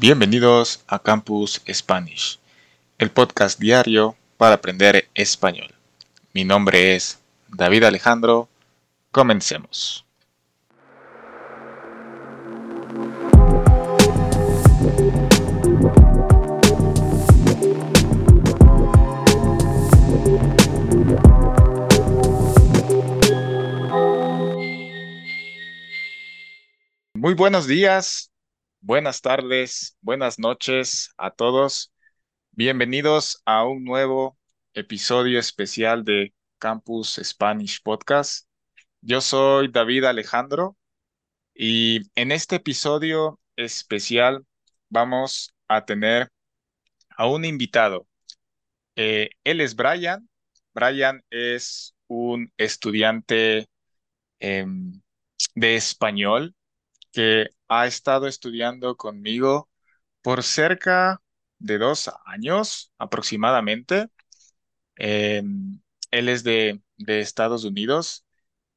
Bienvenidos a Campus Spanish, el podcast diario para aprender español. Mi nombre es David Alejandro. Comencemos. Muy buenos días, buenas tardes, buenas noches a todos. Bienvenidos a un nuevo episodio especial de Campus Spanish Podcast. Yo soy David Alejandro y en este episodio especial vamos a tener a un invitado. Eh, él es Brian. Brian es un estudiante em, de español que ha estado estudiando conmigo por cerca de dos años aproximadamente. Em, él es de, de Estados Unidos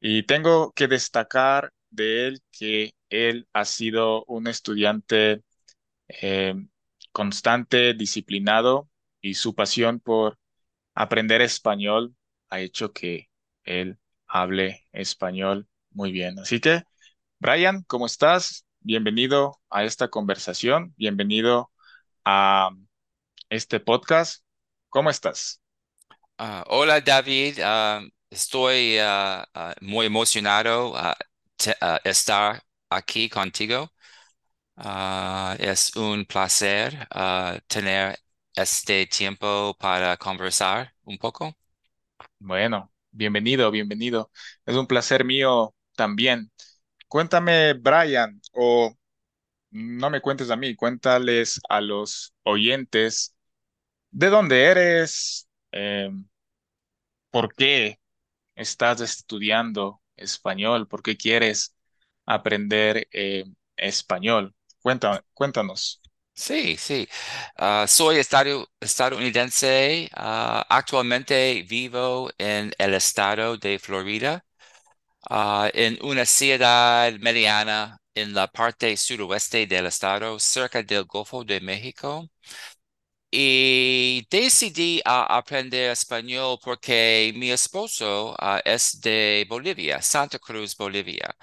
y tengo que destacar de él que él ha sido un estudiante em, constante, disciplinado y su pasión por aprender español ha hecho que él hable español muy bien. Así que Brian, ¿cómo estás? Bienvenido a esta conversación, bienvenido a este podcast. ¿Cómo estás? Ah, hola David, Ah, estoy ah, muy emocionado a estar aquí contigo. Es un placer tener este tiempo para conversar un poco. Bueno, bienvenido, bienvenido. Es un placer mío también. Cuéntame, Brian, o no me cuentes a mí, cuéntales a los oyentes de dónde eres, eh, por qué estás estudiando español, por qué quieres aprender eh, español. Cuenta- cuéntanos. Sí, sí. Ah, soy estadounidense. Ah, actualmente vivo en el estado de Florida. Ah, en una ciudad mediana en la parte suroeste del estado, cerca del Golfo de México. Y decidí aprender español porque mi esposo ah, es de Bolivia, Santa Cruz, Bolivia.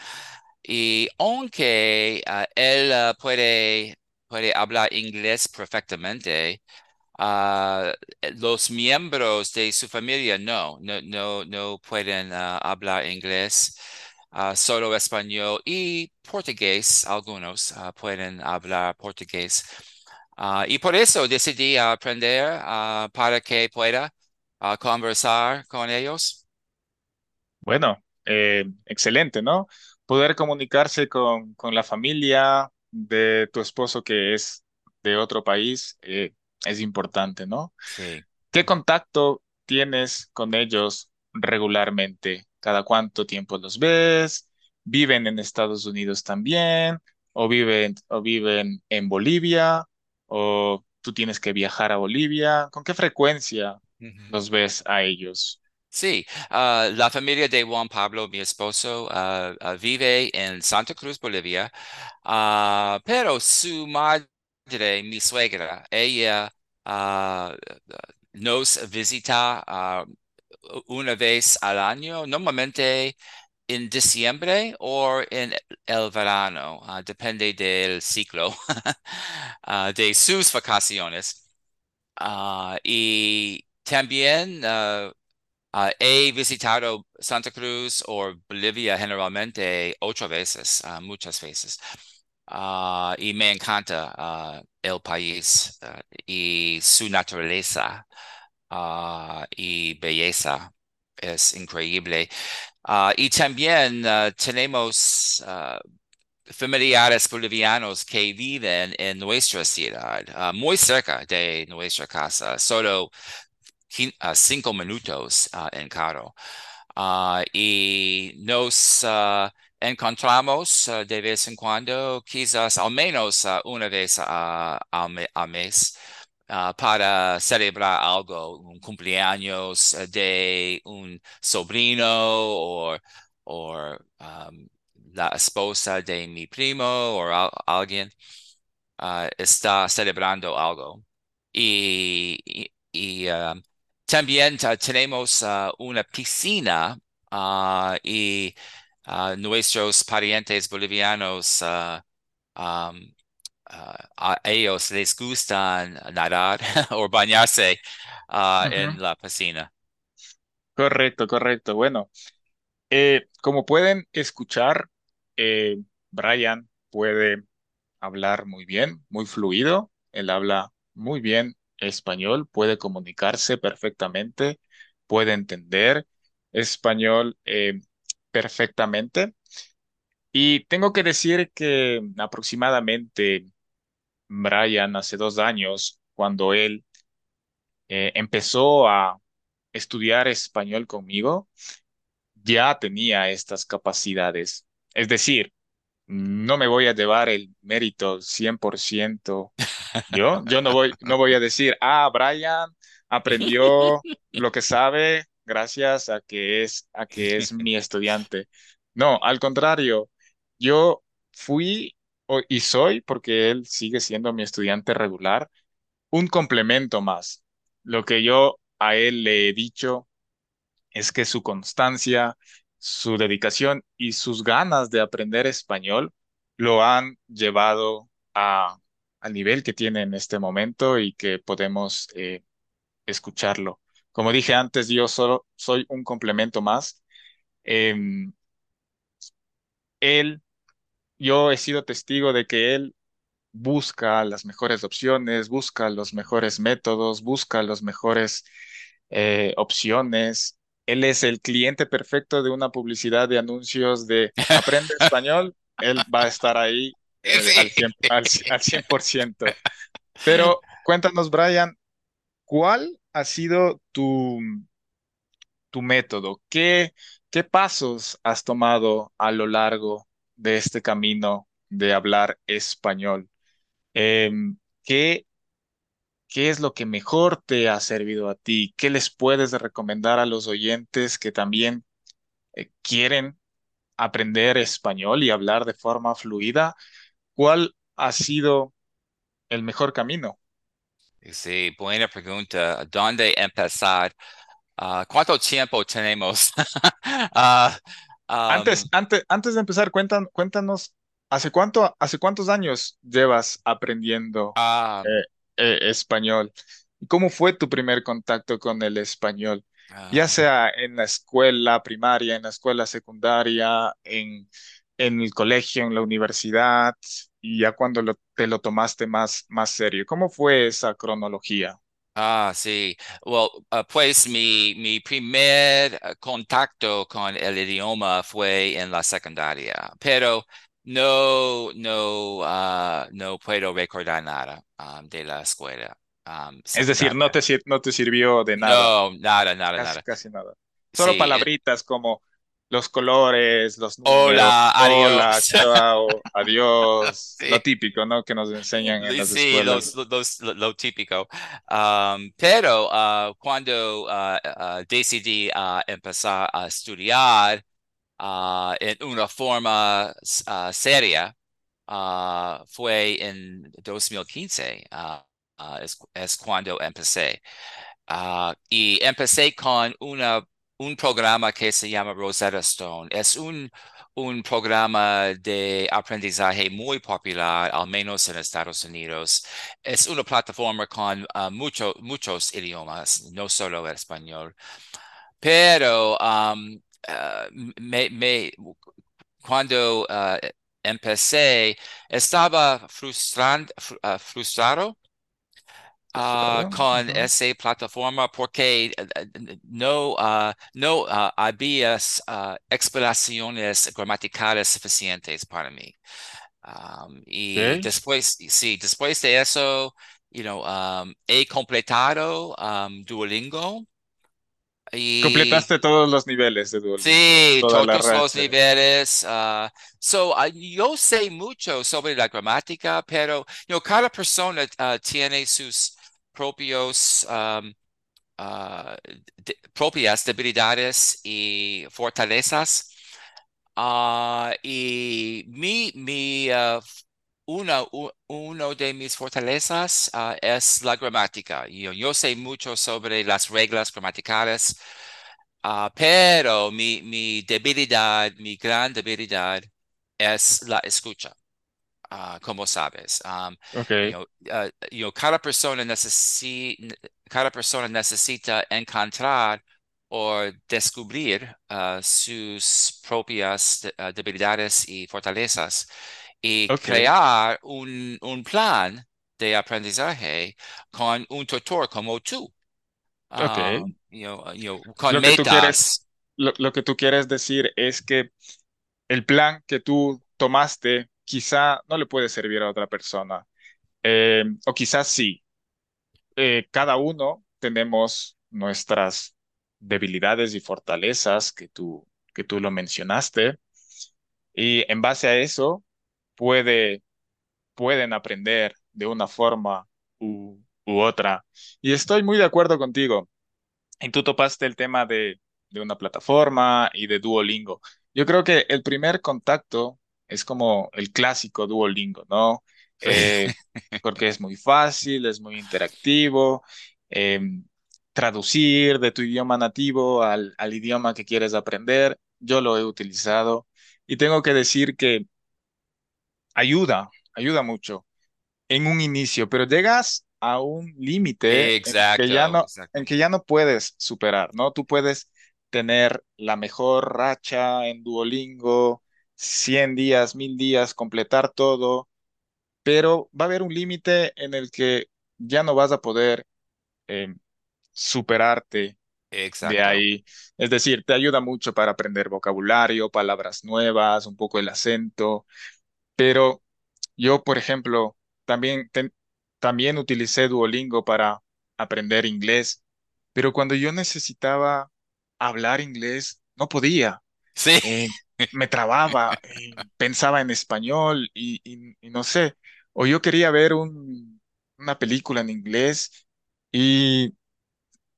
Y aunque ah, él puede, puede hablar inglés perfectamente, Ah, los miembros de su familia no, no, no, no pueden ah, hablar inglés, ah, solo español y portugués. Algunos pueden hablar portugués. Y por eso decidí aprender para que pueda conversar con ellos. Bueno, eh, excelente, ¿no? Poder comunicarse con, con la familia de tu esposo que es de otro país eh, es importante, ¿no? Sí. ¿Qué contacto tienes con ellos regularmente? ¿Cada cuánto tiempo los ves? ¿Viven en Estados Unidos también? ¿O viven, o viven en Bolivia? ¿O tú tienes que viajar a Bolivia? ¿Con qué frecuencia los ves a ellos? Sí, ah, la familia de Juan Pablo, mi esposo, ah, ah, vive en Santa Cruz, Bolivia, pero su madre, mi suegra, ella ah, nos visita ah, una vez al año, normalmente en diciembre o en el verano, ah, depende del ciclo de sus vacaciones. Y también he visitado Santa Cruz o Bolivia generalmente ocho veces, muchas veces. Ah, y me encanta ah, el país ah, y su naturaleza y belleza. Es increíble. Y también tenemos familiares bolivianos que viven en nuestra ciudad, muy cerca de nuestra casa, solo cinco minutos en carro. Y nos encontramos ah, de vez en cuando, quizás al menos ah, una vez ah, al, me- al mes, ah, para celebrar algo, un cumpleaños de un sobrino o, um, la esposa de mi primo o al- alguien. está celebrando algo. Y, y, y, también tenemos una piscina y uh, nuestros parientes bolivianos, uh, um, uh, a ellos les gustan nadar o bañarse en la piscina. Correcto, correcto. Bueno, eh, como pueden escuchar, eh, Brian puede hablar muy bien, muy fluido. Él habla muy bien español, puede comunicarse perfectamente, puede entender español eh, perfectamente. Y tengo que decir que aproximadamente Brian hace dos años, cuando él eh, empezó a estudiar español conmigo, ya tenía estas capacidades. Es decir, no me voy a llevar el mérito 100% yo. Yo no voy, no voy a decir, ah, Brian aprendió lo que sabe gracias a que es, a que es mi estudiante. No, al contrario, yo fui y soy, porque él sigue siendo mi estudiante regular, un complemento más. Lo que yo a él le he dicho es que su constancia, su dedicación y sus ganas de aprender español lo han llevado a, al nivel que tiene en este momento y que podemos eh, escucharlo. Como dije antes, yo solo soy un complemento más. Em, él, yo he sido testigo de que él busca las mejores opciones, busca los mejores métodos, busca las mejores eh, opciones. Él es el cliente perfecto de una publicidad de anuncios de Aprende Español. Él va a estar ahí eh, al Sí. 100, al, al 100%. Pero cuéntanos, Brian, ¿cuál ha sido tu, tu método? ¿Qué, qué pasos has tomado a lo largo de este camino de hablar español? Em, ¿qué, qué es lo que mejor te ha servido a ti? ¿Qué les puedes recomendar a los oyentes que también eh, quieren aprender español y hablar de forma fluida? ¿Cuál ha sido el mejor camino? Sí, buena pregunta. ¿Dónde empezar? Ah, ¿cuánto tiempo tenemos? Ah, Antes, antes, antes de empezar, cuentan, cuéntanos, ¿hace cuánto, hace cuántos años llevas aprendiendo ah, eh, eh, español? ¿Y cómo fue tu primer contacto con el español? Ya sea en la escuela primaria, en la escuela secundaria, en, en el colegio, en la universidad, y ya cuando lo- te lo tomaste más, más serio. ¿Cómo fue esa cronología? ah, sí. Well, ah, pues mi, mi primer ah, contacto con el idioma fue en la secundaria, pero no, no, ah, no puedo recordar nada de la escuela Es decir, no te, no te sirvió de nada. No, nada, nada, Casi, nada. casi nada. Solo Sí, eh, palabritas como los colores, los números, hola, hola, adiós. chao, adiós, lo Sí. típico, ¿no? Que nos enseñan en las Sí, escuelas. los, los- lo, lo típico. Um, pero ah, cuando ah, ah, decidí ah, empezar a estudiar ah, en una forma seria, fue en 2015. ah, ah, es, es cuando empecé. Y empecé con una, un programa que se llama Rosetta Stone. Es un, un programa de aprendizaje muy popular, al menos en Estados Unidos. Es una plataforma con ah, mucho- muchos idiomas, no solo el español. Pero ah, cuando ah, empecé, estaba frustrado ah, con esa plataforma porque eh, no, ah, no ah, había explicaciones gramaticales suficientes para mí. Um, y después, sí, después de eso, you know, um, he completado um, Duolingo y Completaste todos los niveles de Duolingo, sí, todos los niveles. ah, so, yo sé mucho sobre la gramática, pero you know, cada persona ah, tiene sus propios um, ah, de- propias debilidades y fortalezas. Ah, y mi, mi, ah, una, uno de mis fortalezas uh, es la gramática. Yo, yo, sé mucho sobre las reglas gramaticales, uh, pero mi, mi, debilidad, mi gran debilidad es la escucha. Uh, como sabes, um, Okay. you know, you know, cada persona necesita, cada persona necesita encontrar o descubrir sus propias debilidades y fortalezas y Okay. crear un, un plan de aprendizaje con un tutor como tú, Okay. um, you know, you know, con Lo que tú quieres, metas. lo, lo que tú quieres decir es que el plan que tú tomaste quizá no le puede servir a otra persona. Eh, o quizás sí. Eh, cada uno tenemos nuestras debilidades y fortalezas que tú, que tú lo mencionaste. Y en base a eso puede, pueden aprender de una forma u, otra. Y estoy muy de acuerdo contigo. Y tú topaste el tema de, de una plataforma y de Duolingo. Yo creo que el primer contacto es como el clásico Duolingo, ¿no? Sí, Eh, porque es muy fácil, es muy interactivo. eh, traducir de tu idioma nativo al, al idioma que quieres aprender, yo lo he utilizado y tengo que decir que ayuda, ayuda mucho en un inicio, pero llegas a un límite en que ya exacto, no, en que ya no puedes superar, ¿no? Tú puedes tener la mejor racha en Duolingo, 100 días, 1000 días, completar todo, pero va a haber un límite en el que ya no vas a poder eh, superarte de ahí. Es decir, te ayuda mucho para aprender vocabulario, palabras nuevas, un poco el acento, pero yo, por ejemplo, también, también utilicé Duolingo para aprender inglés, pero cuando yo necesitaba hablar inglés, no podía. Sí, Eh, me trababa, eh, pensaba en español y, y- y no sé. O yo quería ver un- una película en inglés y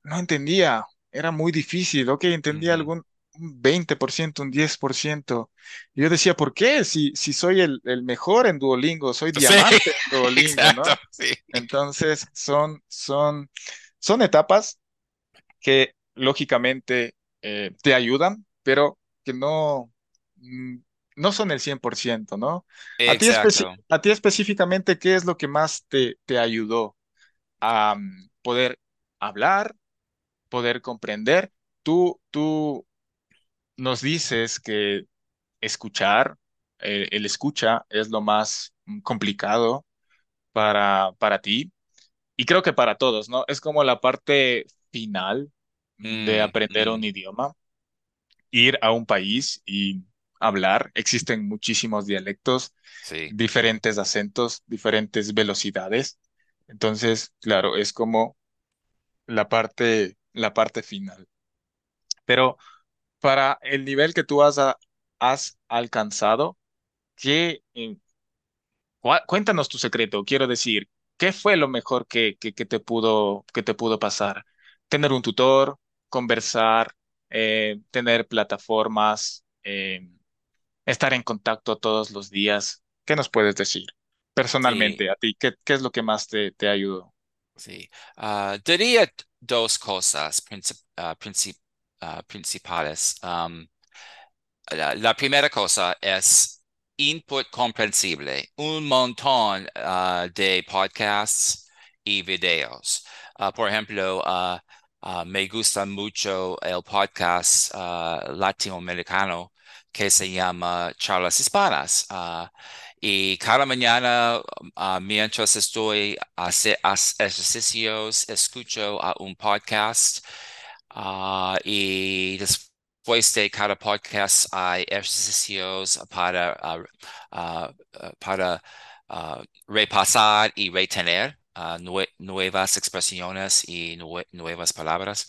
no entendía. Era muy difícil. Ok, entendía algún un 20%, un 10%. Y yo decía, ¿por qué? Si, si soy el, el mejor en Duolingo, soy Sí, diamante en Duolingo, exacto, ¿no? sí, Entonces, son, son, son etapas que lógicamente eh, te ayudan, pero que no, no son el 100%, ¿no? A ti, a ti específicamente, ¿qué es lo que más te, te ayudó a mm, poder hablar, poder comprender? Tú, tú nos dices que escuchar, eh, el escucha es lo más mm, complicado para, para ti. Y creo que para todos, ¿no? Es como la parte final de Mm, aprender un mm, idioma, ir a un país y hablar. Existen muchísimos dialectos, sí, diferentes acentos, diferentes velocidades. Entonces, claro, es como la parte, la parte final. Pero para el nivel que tú has, a- has alcanzado, ¿qué, Cuéntanos tu secreto, quiero decir, ¿qué fue lo mejor que, que, que te pudo, que te pudo pasar? Tener un tutor, conversar, eh, tener plataformas, eh, estar en contacto todos los días. ¿Qué nos puedes decir sí. personalmente a ti? ¿Qué, qué es lo que más te, te ayudó? Sí, Ah, diría dos cosas princip- ah, princip- ah, principales. Um, la, la primera cosa es input comprensible, un montón de podcasts y videos. Por ejemplo, me gusta mucho el podcast latinoamericano que se llama Charlas Hispanas. Ah, y cada mañana, ah, mientras estoy haciendo ejercicios, escucho a un podcast ah, y después de cada podcast hay ejercicios para, para repasar y retener nue- nuevas expresiones y nue- nuevas palabras.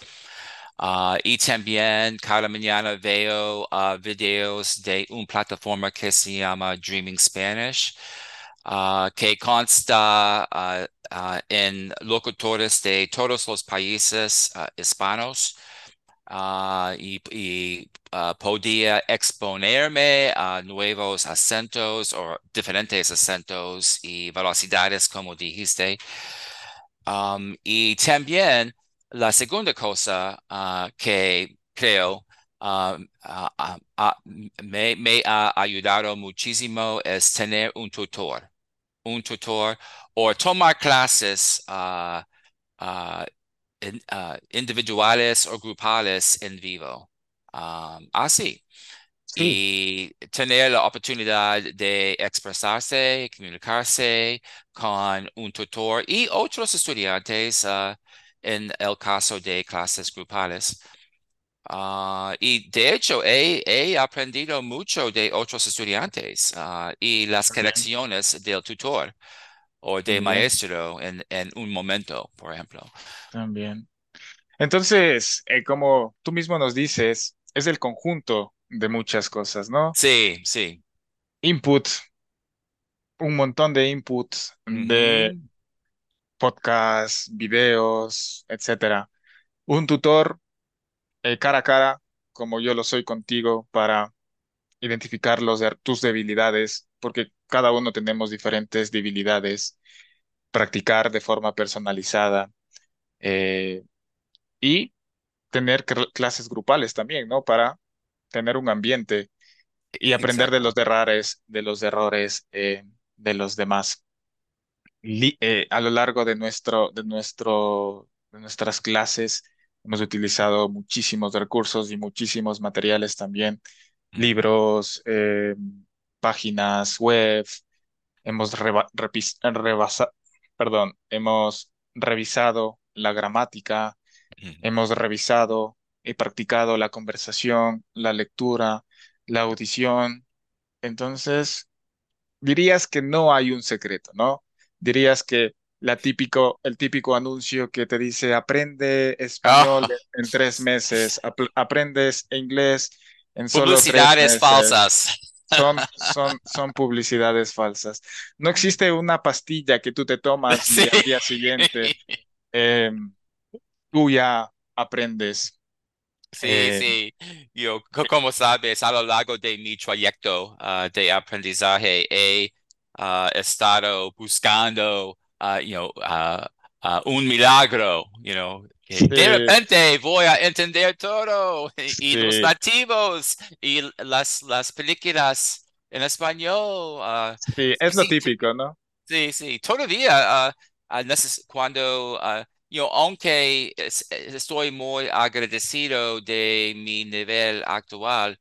Ah, y también cada mañana veo ah, videos de una plataforma que se llama Dreaming Spanish, ah, que consta en locutores de todos los países hispanos. y, podía exponerme a nuevos acentos o diferentes acentos y velocidades, como dijiste. Um, y también la segunda cosa ah, que creo ah, me, me ha ayudado muchísimo es tener un tutor, un tutor o tomar clases in- individuales o grupales en vivo. Um, así. Sí, Y tener la oportunidad de expresarse, comunicarse con un tutor y otros estudiantes en el caso de clases grupales. Ah, y de hecho, he, he aprendido mucho de otros estudiantes ah, y las también, correcciones del tutor o de también, maestro en, en un momento, por ejemplo. también. Entonces, eh, como tú mismo nos dices, es el conjunto de muchas cosas, ¿no? Sí, sí. Input, un montón de inputs de Ujú, podcasts, videos, etcétera. Un tutor eh, cara a cara, como yo lo soy contigo, para identificar los tus debilidades, porque cada uno tenemos diferentes debilidades, practicar de forma personalizada eh, y tener cl- clases grupales también, ¿no? Para tener un ambiente y aprender de los errores, de los errores eh, de los demás. Eh, a lo largo de nuestro, de nuestro, de nuestras clases hemos utilizado muchísimos recursos y muchísimos materiales también, libros, eh, páginas web, hemos reba- repis- rebasa- perdón, hemos revisado la gramática, hemos revisado y practicado la conversación, la lectura, la audición. Entonces, dirías que no hay un secreto, ¿no? Dirías que la típico, el típico anuncio que te dice aprende español Ah, en tres meses, ap- aprendes inglés en solo tres publicidades meses. falsas. Son, son, son publicidades falsas. No existe una pastilla que tú te tomas Sí. y al día siguiente eh, tú ya aprendes. Sí, Eh, sí. Yo, co- como sabes, a lo largo de mi trayecto ah, de aprendizaje he ah, estado buscando ah, you know, ah, ah, un milagro, you know, que de sí, repente voy a entender todo y, y los sí, nativos y las, las películas en español. ah, sí, sí, es lo sí, típico, ¿no? Sí, sí, todavía cuando, yo, aunque es- estoy muy agradecido de mi nivel actual,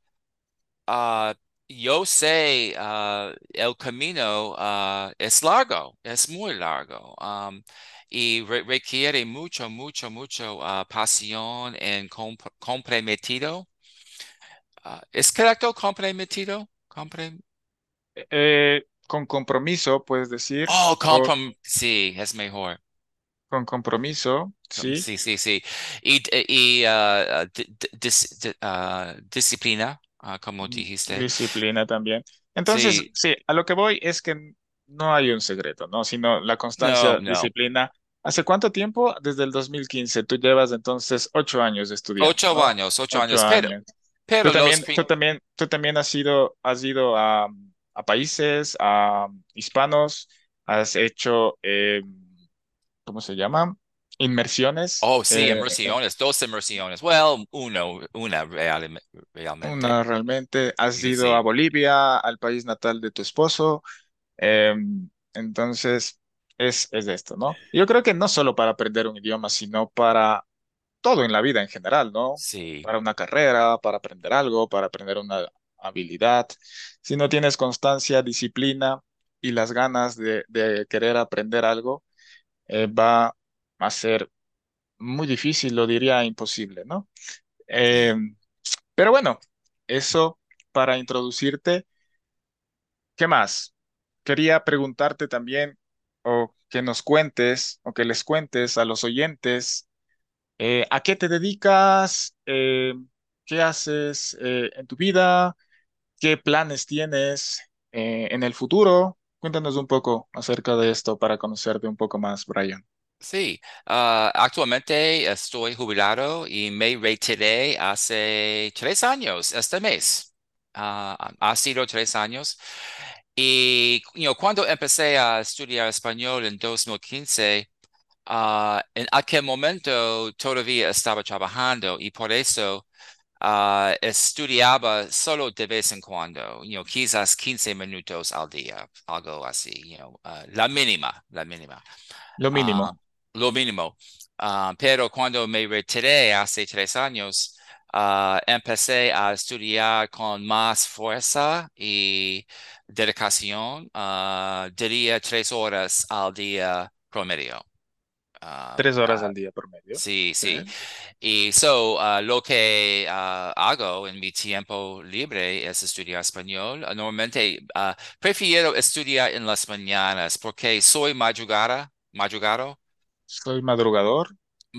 ah, yo sé ah, el camino ah, es largo, es muy largo, am, y re- requiere mucho, mucho, mucho ah, pasión en comp- comprometido. ¿es correcto comprometido? Compre- Eh, con compromiso, puedes decir, oh, o comprom sí, es mejor. con compromiso, Um, sí, Sí, sí, sí. Y, dis- ah, disciplina, ah, como mm, dijiste. disciplina también. Entonces, Sí, sí, a lo que voy es que no hay un secreto, ¿no? Sino la no, constancia, no. disciplina. ¿Hace cuánto tiempo? Desde el 2015. Tú llevas entonces ocho años estudiando, Ocho ¿no? años, ocho Ocho años, pero, años. Tú pero los... también, tú también, tú también has ido, has ido a, a países, a hispanos, has hecho, eh, ¿cómo se llama? Inmersiones. Oh, sí, eh, inmersiones, dos inmersiones. Well, uno, una real- realmente. una realmente. Has Sí, ido a Bolivia, al país natal de tu esposo. eh, entonces, es, es esto, ¿no? Yo creo que no solo para aprender un idioma, sino para todo en la vida en general, ¿no? sí, Para una carrera, para aprender algo, para aprender una habilidad. Si no tienes constancia, disciplina y las ganas de, de querer aprender algo, eh, va a ser muy difícil, lo diría imposible, ¿no? Eh, pero bueno, eso para introducirte. ¿Qué más? Quería preguntarte también, o que nos cuentes, o que les cuentes a los oyentes, eh, ¿a qué te dedicas? Eh, ¿qué haces en tu vida? ¿Qué planes tienes en el futuro? Cuéntanos un poco acerca de esto para conocerte un poco más, Brian. Sí, ah, actualmente estoy jubilado y me retiré hace tres años, este mes. Ah, ha sido tres años. Y you know, cuando empecé a estudiar español en 2015, ah, en aquel momento todavía estaba trabajando y por eso ah, estudiaba solo de vez en cuando, you know, quizás 15 minutos al día, algo así, you know, ah, la mínima, la mínima. Lo Ah, mínimo. Lo mínimo. Ah, pero cuando me retiré hace tres años, ah, empecé a estudiar con más fuerza y dedicación. ah, diría tres horas al día promedio. Tres horas al día promedio. sí, Sí. Y so, lo que hago en mi tiempo libre es estudiar español. Normalmente prefiero estudiar en las mañanas porque soy madrugada, madrugado. Soy madrugador.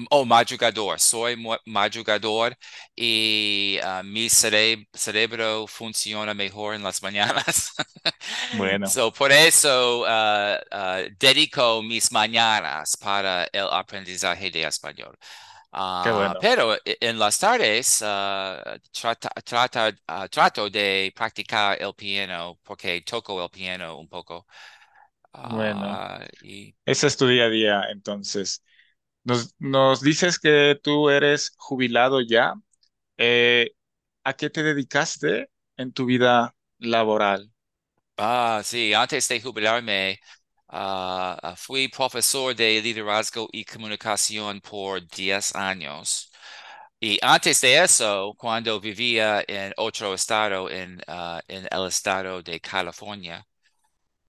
Oh, madrugador, soy madrugador y ah, mi cere- cerebro funciona mejor en las mañanas. Bueno, So, por eso ah, ah, dedico mis mañanas para el aprendizaje de español. bueno. pero e- en las tardes trata- trata- trato de practicar el piano porque toco el piano un poco. Bueno, Ah, y ese es tu día a día, entonces. Nos, nos dices que tú eres jubilado ya. Eh, ¿a qué te dedicaste en tu vida laboral? Ah, sí, antes de jubilarme, ah, fui profesor de liderazgo y comunicación por 10 años. Y antes de eso, cuando vivía en otro estado, en, ah, en el estado de California,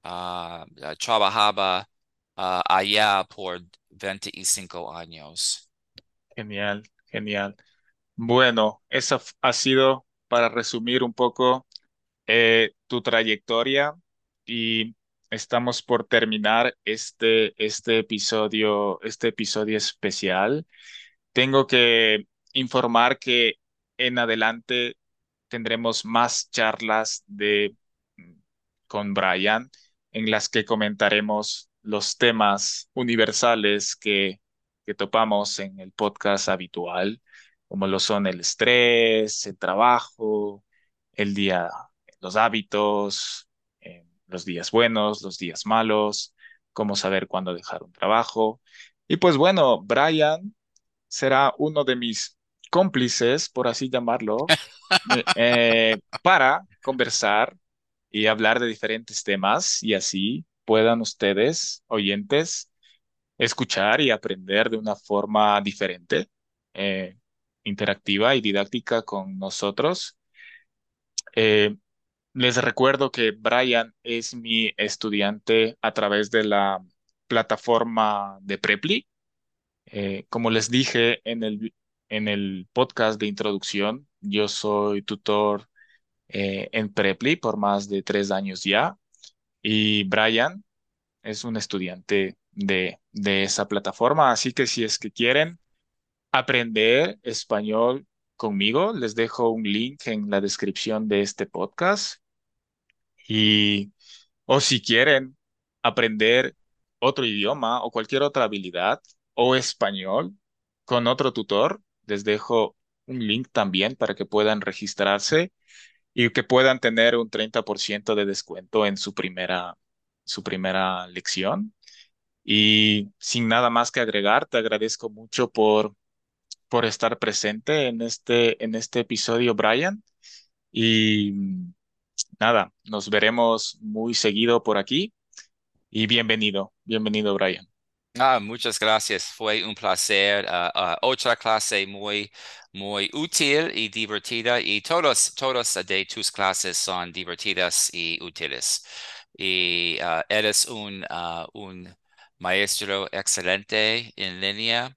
ah, trabajaba ah, allá por 25 años. Genial, genial. Bueno, esa ha sido, para resumir un poco, eh, tu trayectoria y estamos por terminar este, este episodio, este episodio especial. Tengo que informar que en adelante tendremos más charlas de, con Brian en las que comentaremos los temas universales que, que topamos en el podcast habitual, como lo son el estrés, el trabajo, el día, los hábitos, eh, los días buenos, los días malos, cómo saber cuándo dejar un trabajo. Y pues bueno, Brian será uno de mis cómplices, por así llamarlo, eh, para conversar y hablar de diferentes temas y así puedan ustedes, oyentes, escuchar y aprender de una forma diferente, eh, interactiva y didáctica con nosotros. Eh, les recuerdo que Brian es mi estudiante a través de la plataforma de Preply. Eh, como les dije en el, en el podcast de introducción, yo soy tutor eh, en Preply por más de tres años ya y Brian es un estudiante de, de esa plataforma. Así que si es que quieren aprender español conmigo, les dejo un link en la descripción de este podcast y o si quieren aprender otro idioma o cualquier otra habilidad o español con otro tutor, les dejo un link también para que puedan registrarse y que puedan tener un 30% de descuento en su primera, su primera lección. Y sin nada más que agregar, te agradezco mucho por, por estar presente en este, en este episodio, Brian. Y nada, nos veremos muy seguido por aquí. Y bienvenido, bienvenido, Brian. Ah, muchas gracias. Fue un placer. Ah, ah, otra clase muy, muy útil y divertida. Y todos, todos de tus clases son divertidas y útiles. Y ah, eres un, un maestro excelente en línea.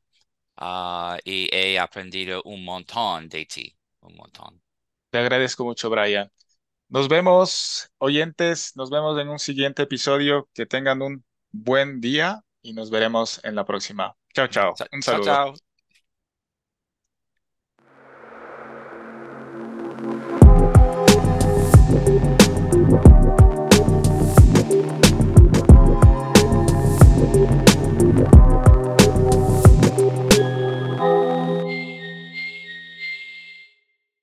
y he aprendido un montón de ti. Un montón. Te agradezco mucho, Brian. Nos vemos, oyentes, nos vemos en un siguiente episodio. Que tengan un buen día y nos veremos en la próxima. Chao, chao. Un Chao, saludo. chao.